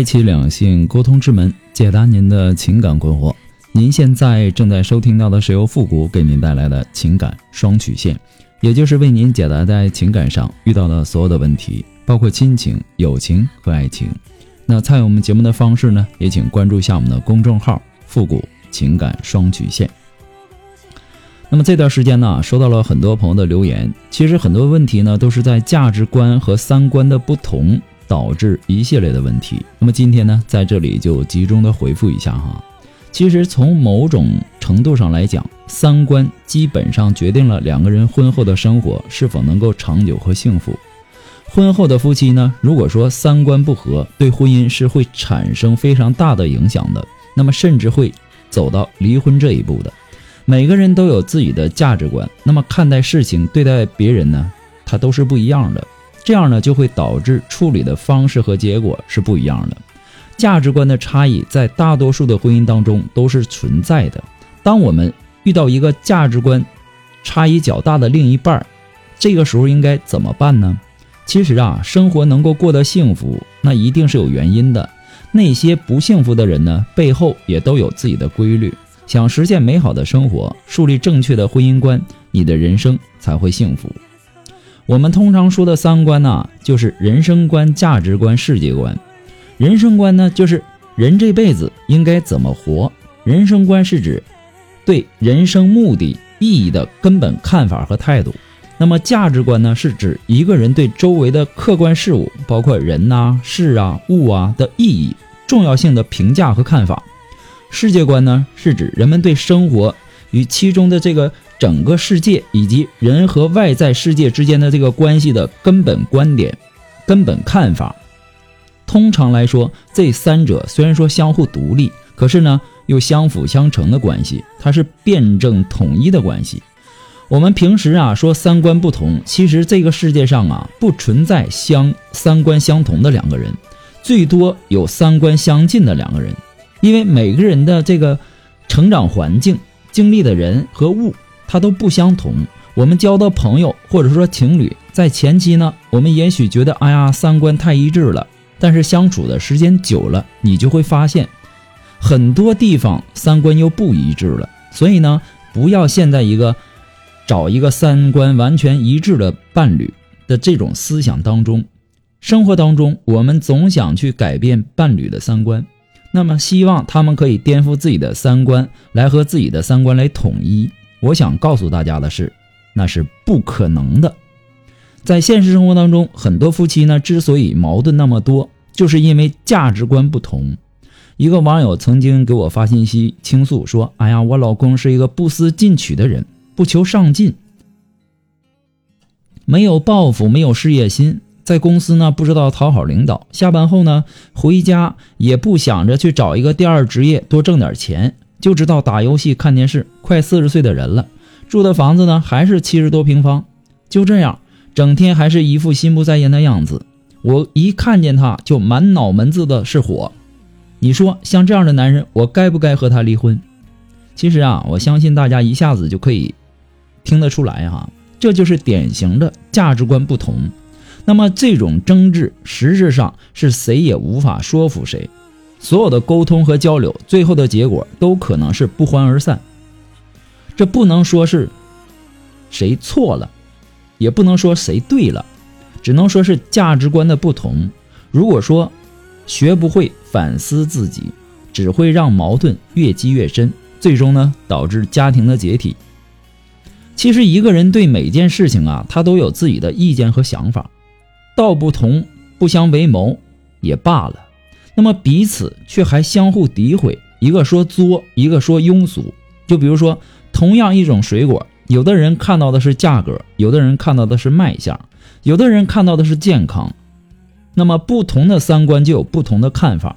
开启两性沟通之门，解答您的情感困惑。您现在正在收听到的是由复古给您带来的情感双曲线，也就是为您解答在情感上遇到的所有的问题，包括亲情、友情和爱情。那参与我们节目的方式呢，也请关注一下我们的公众号“复古情感双曲线”。那么这段时间呢，收到了很多朋友的留言，其实很多问题呢，都是在价值观和三观的不同。导致一系列的问题。那么今天呢，在这里就集中的回复一下哈。其实从某种程度上来讲，三观基本上决定了两个人婚后的生活是否能够长久和幸福。婚后的夫妻呢，如果说三观不合，对婚姻是会产生非常大的影响的。那么甚至会走到离婚这一步的。每个人都有自己的价值观，那么看待事情、对待别人呢，他都是不一样的。这样呢，就会导致处理的方式和结果是不一样的。价值观的差异在大多数的婚姻当中都是存在的。当我们遇到一个价值观差异较大的另一半，这个时候应该怎么办呢？其实啊，生活能够过得幸福，那一定是有原因的。那些不幸福的人呢，背后也都有自己的规律。想实现美好的生活，树立正确的婚姻观，你的人生才会幸福。我们通常说的三观呢，就是人生观、价值观、世界观。人生观呢，就是人这辈子应该怎么活；人生观是指对人生目的意义的根本看法和态度。那么价值观呢，是指一个人对周围的客观事物，包括人呐、事啊、物啊的意义、重要性的评价和看法。世界观呢，是指人们对生活与其中的这个。整个世界以及人和外在世界之间的这个关系的根本观点、根本看法，通常来说，这三者虽然说相互独立，可是呢又相辅相成的关系，它是辩证统一的关系。我们平时啊说三观不同，其实这个世界上啊不存在相三观相同的两个人，最多有三观相近的两个人，因为每个人的这个成长环境、经历的人和物。它都不相同。我们交的朋友或者说情侣，在前期呢，我们也许觉得，哎呀，三观太一致了。但是相处的时间久了，你就会发现，很多地方三观又不一致了。所以呢，不要陷在一个找一个三观完全一致的伴侣的这种思想当中。生活当中，我们总想去改变伴侣的三观，那么希望他们可以颠覆自己的三观，来和自己的三观来统一。我想告诉大家的是，那是不可能的。在现实生活当中，很多夫妻呢之所以矛盾那么多，就是因为价值观不同。一个网友曾经给我发信息倾诉说：“哎呀，我老公是一个不思进取的人，不求上进，没有抱负，没有事业心，在公司呢不知道讨好领导，下班后呢回家也不想着去找一个第二职业多挣点钱。”就知道打游戏、看电视，快四十岁的人了，住的房子呢还是七十多平方，就这样，整天还是一副心不在焉的样子。我一看见他就满脑门子的是火。你说像这样的男人，我该不该和他离婚？其实啊，我相信大家一下子就可以听得出来哈，这就是典型的价值观不同。那么这种争执实质上是谁也无法说服谁。所有的沟通和交流，最后的结果都可能是不欢而散。这不能说是谁错了，也不能说谁对了，只能说是价值观的不同。如果说学不会反思自己，只会让矛盾越积越深，最终呢导致家庭的解体。其实一个人对每件事情啊，他都有自己的意见和想法，道不同不相为谋也罢了。那么彼此却还相互诋毁，一个说作，一个说庸俗。就比如说，同样一种水果，有的人看到的是价格，有的人看到的是卖相，有的人看到的是健康。那么不同的三观就有不同的看法。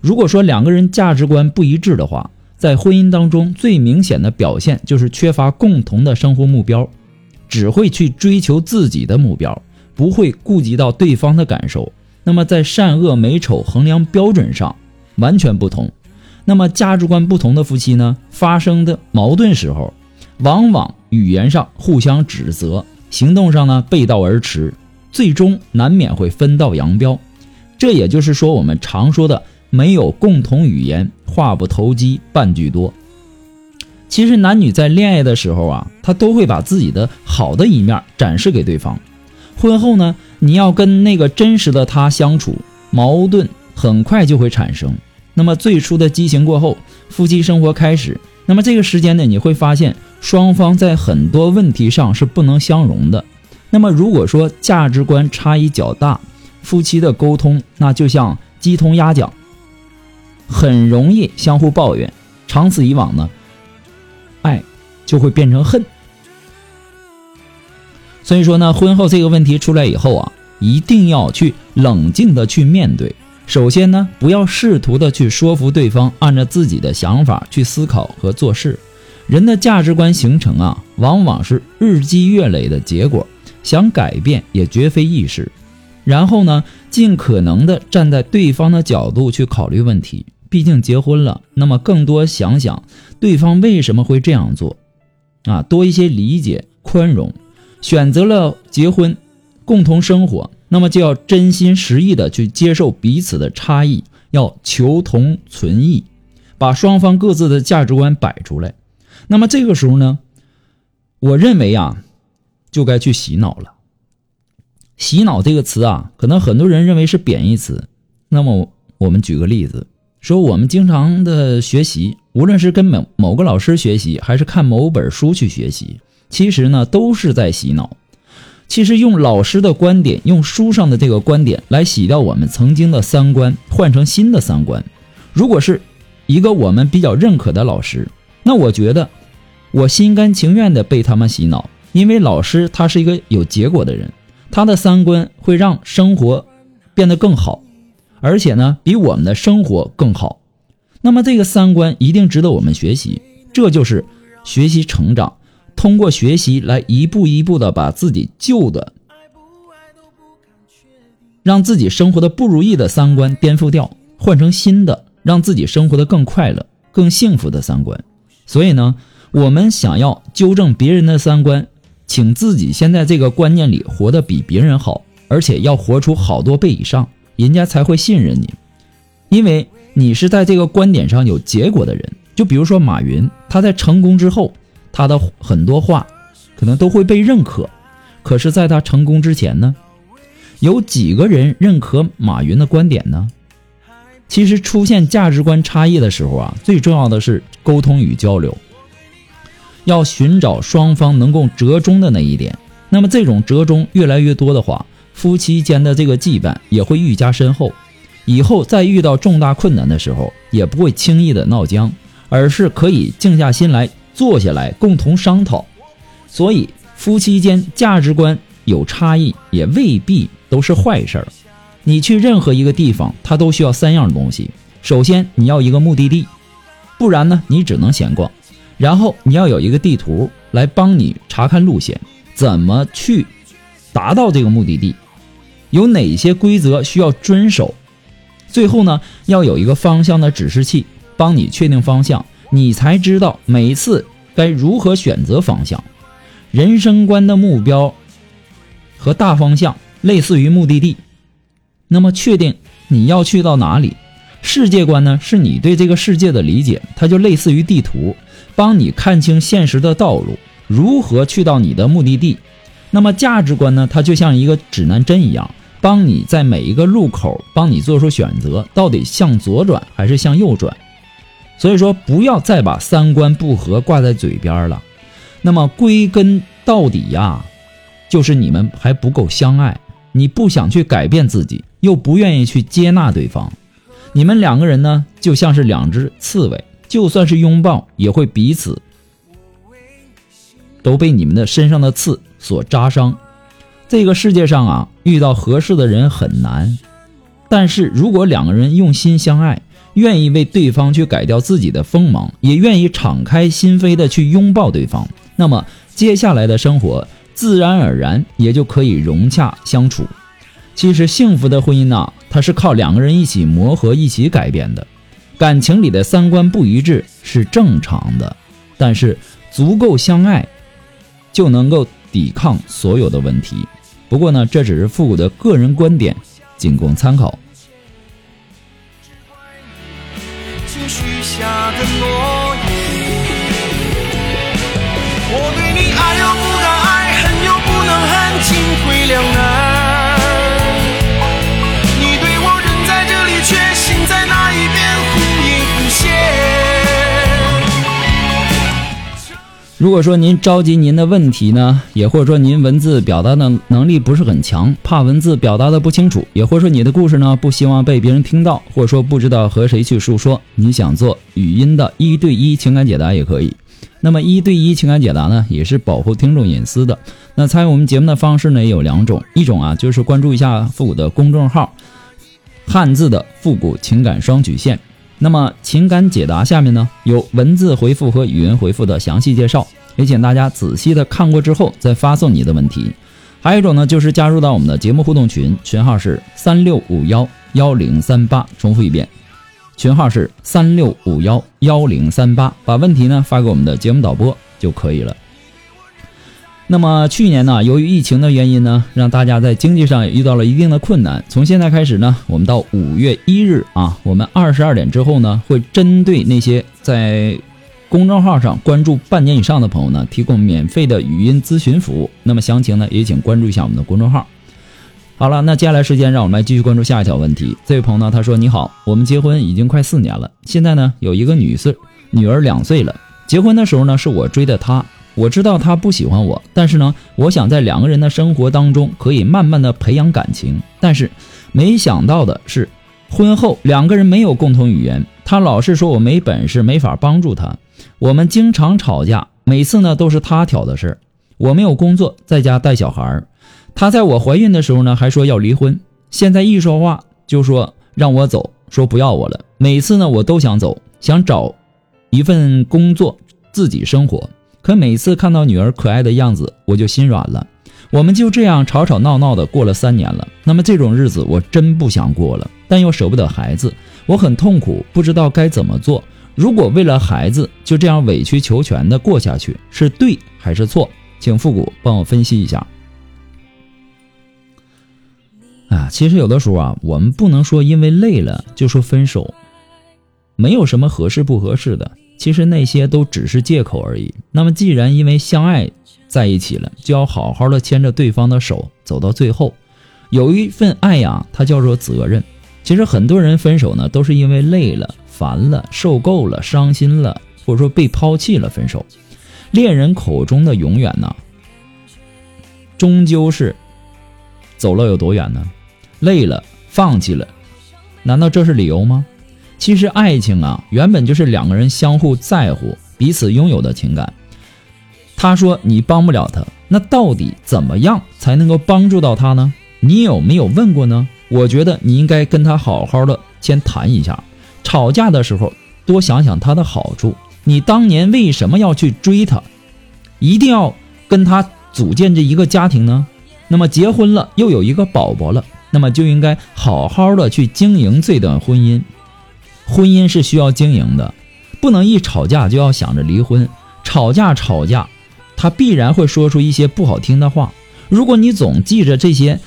如果说两个人价值观不一致的话，在婚姻当中最明显的表现就是缺乏共同的生活目标，只会去追求自己的目标，不会顾及到对方的感受。那么在善恶美丑衡量标准上完全不同。那么价值观不同的夫妻呢，发生的矛盾时候，往往语言上互相指责，行动上呢背道而驰，最终难免会分道扬镳。这也就是说我们常说的没有共同语言，话不投机半句多。其实男女在恋爱的时候啊，他都会把自己的好的一面展示给对方。婚后呢，你要跟那个真实的他相处，矛盾很快就会产生。那么最初的激情过后，夫妻生活开始。那么这个时间呢，你会发现双方在很多问题上是不能相容的。那么如果说价值观差异较大，夫妻的沟通那就像鸡同鸭讲，很容易相互抱怨。长此以往呢，爱就会变成恨。所以说呢，婚后这个问题出来以后啊，一定要去冷静的去面对。首先呢，不要试图的去说服对方按照自己的想法去思考和做事。人的价值观形成啊，往往是日积月累的结果，想改变也绝非易事。然后呢，尽可能的站在对方的角度去考虑问题。毕竟结婚了，那么更多想想对方为什么会这样做，啊，多一些理解宽容。选择了结婚，共同生活。那么就要真心实意的去接受彼此的差异，要求同存异，把双方各自的价值观摆出来。那么这个时候呢，我认为啊，就该去洗脑了。洗脑这个词啊，可能很多人认为是贬义词。那么我们举个例子，说我们经常的学习，无论是跟某某个老师学习，还是看某本书去学习，其实呢都是在洗脑。其实用老师的观点，用书上的这个观点来洗掉我们曾经的三观，换成新的三观。如果是一个我们比较认可的老师，那我觉得我心甘情愿的被他们洗脑，因为老师他是一个有结果的人，他的三观会让生活变得更好，而且呢比我们的生活更好。那么这个三观一定值得我们学习，这就是学习成长。通过学习来一步一步的把自己旧的，让自己生活的不如意的三观颠覆掉，换成新的，让自己生活的更快乐、更幸福的三观。所以呢，我们想要纠正别人的三观，请自己先在这个观念里活得比别人好，而且要活出好多倍以上，人家才会信任你，因为你是在这个观点上有结果的人。就比如说马云，他在成功之后。他的很多话，可能都会被认可，可是，在他成功之前呢，有几个人认可马云的观点呢？其实，出现价值观差异的时候啊，最重要的是沟通与交流，要寻找双方能够折中的那一点。那么，这种折中越来越多的话，夫妻间的这个羁绊也会愈加深厚，以后再遇到重大困难的时候，也不会轻易的闹僵，而是可以静下心来。坐下来共同商讨，所以夫妻间价值观有差异也未必都是坏事儿。你去任何一个地方，它都需要三样东西：首先你要一个目的地，不然呢你只能闲逛；然后你要有一个地图来帮你查看路线，怎么去达到这个目的地，有哪些规则需要遵守；最后呢要有一个方向的指示器，帮你确定方向。你才知道每次该如何选择方向。人生观的目标和大方向类似于目的地，那么确定你要去到哪里。世界观呢，是你对这个世界的理解，它就类似于地图，帮你看清现实的道路，如何去到你的目的地。那么价值观呢，它就像一个指南针一样，帮你在每一个路口帮你做出选择，到底向左转还是向右转。所以说，不要再把三观不合挂在嘴边了。那么归根到底呀，就是你们还不够相爱。你不想去改变自己，又不愿意去接纳对方。你们两个人呢，就像是两只刺猬，就算是拥抱，也会彼此都被你们的身上的刺所扎伤。这个世界上啊，遇到合适的人很难，但是如果两个人用心相爱，愿意为对方去改掉自己的锋芒，也愿意敞开心扉的去拥抱对方，那么接下来的生活自然而然也就可以融洽相处。其实幸福的婚姻呐，它是靠两个人一起磨合、一起改变的。感情里的三观不一致是正常的，但是足够相爱，就能够抵抗所有的问题。不过呢，这只是复古的个人观点，仅供参考。下的诺言，我对你爱又不敢爱，恨又不能恨，进退两难。如果说您着急您的问题呢，也或者说您文字表达的能力不是很强，怕文字表达的不清楚，也或者说你的故事呢不希望被别人听到，或者说不知道和谁去诉说，你想做语音的一对一情感解答也可以。那么一对一情感解答呢，也是保护听众隐私的。那参与我们节目的方式呢也有两种，一种啊就是关注一下复古的公众号，汉字的复古情感双曲线。那么情感解答下面呢有文字回复和语音回复的详细介绍，也请大家仔细的看过之后再发送你的问题。还有一种呢就是加入到我们的节目互动群，群号是三六五幺幺零三八，重复一遍，群号是三六五幺幺零三八，把问题呢发给我们的节目导播就可以了。那么去年呢，由于疫情的原因呢，让大家在经济上也遇到了一定的困难。从现在开始呢，我们到五月一日啊，我们二十二点之后呢，会针对那些在公众号上关注半年以上的朋友呢，提供免费的语音咨询服务。那么详情呢，也请关注一下我们的公众号。好了，那接下来时间让我们来继续关注下一条问题。这位朋友呢，他说：“你好，我们结婚已经快四年了，现在呢有一个女岁女儿两岁了。结婚的时候呢，是我追的她。”我知道他不喜欢我，但是呢，我想在两个人的生活当中可以慢慢的培养感情。但是，没想到的是，婚后两个人没有共同语言，他老是说我没本事，没法帮助他。我们经常吵架，每次呢都是他挑的事儿。我没有工作，在家带小孩儿。他在我怀孕的时候呢，还说要离婚。现在一说话就说让我走，说不要我了。每次呢，我都想走，想找一份工作自己生活。可每次看到女儿可爱的样子，我就心软了。我们就这样吵吵闹闹的过了三年了。那么这种日子我真不想过了，但又舍不得孩子，我很痛苦，不知道该怎么做。如果为了孩子就这样委曲求全的过下去，是对还是错？请复古帮我分析一下。啊，其实有的时候啊，我们不能说因为累了就说分手，没有什么合适不合适的。其实那些都只是借口而已。那么，既然因为相爱在一起了，就要好好的牵着对方的手走到最后。有一份爱呀，它叫做责任。其实很多人分手呢，都是因为累了、烦了、受够了、伤心了，或者说被抛弃了分手。恋人口中的永远呢，终究是走了有多远呢？累了，放弃了，难道这是理由吗？其实爱情啊，原本就是两个人相互在乎、彼此拥有的情感。他说你帮不了他，那到底怎么样才能够帮助到他呢？你有没有问过呢？我觉得你应该跟他好好的先谈一下。吵架的时候多想想他的好处。你当年为什么要去追他？一定要跟他组建这一个家庭呢？那么结婚了又有一个宝宝了，那么就应该好好的去经营这段婚姻。婚姻是需要经营的，不能一吵架就要想着离婚。吵架吵架，他必然会说出一些不好听的话。如果你总记着这些，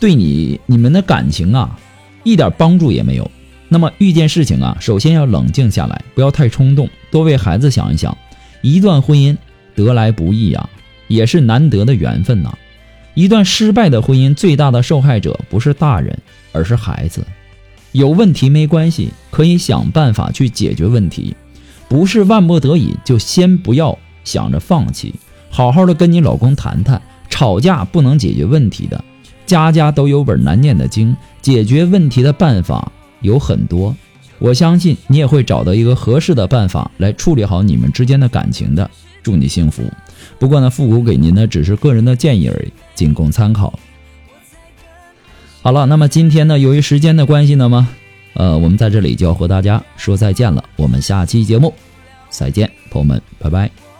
对你你们的感情啊，一点帮助也没有。那么遇见事情啊，首先要冷静下来，不要太冲动，多为孩子想一想。一段婚姻得来不易啊，也是难得的缘分呐。一段失败的婚姻，最大的受害者不是大人，而是孩子。有问题没关系，可以想办法去解决问题，不是万不得已就先不要想着放弃，好好的跟你老公谈谈。吵架不能解决问题的，家家都有本难念的经，解决问题的办法有很多，我相信你也会找到一个合适的办法来处理好你们之间的感情的。祝你幸福。不过呢，复古给您的只是个人的建议而已，仅供参考。好了，那么今天呢，由于时间的关系呢嘛，呃，我们在这里就要和大家说再见了。我们下期节目再见，朋友们，拜拜。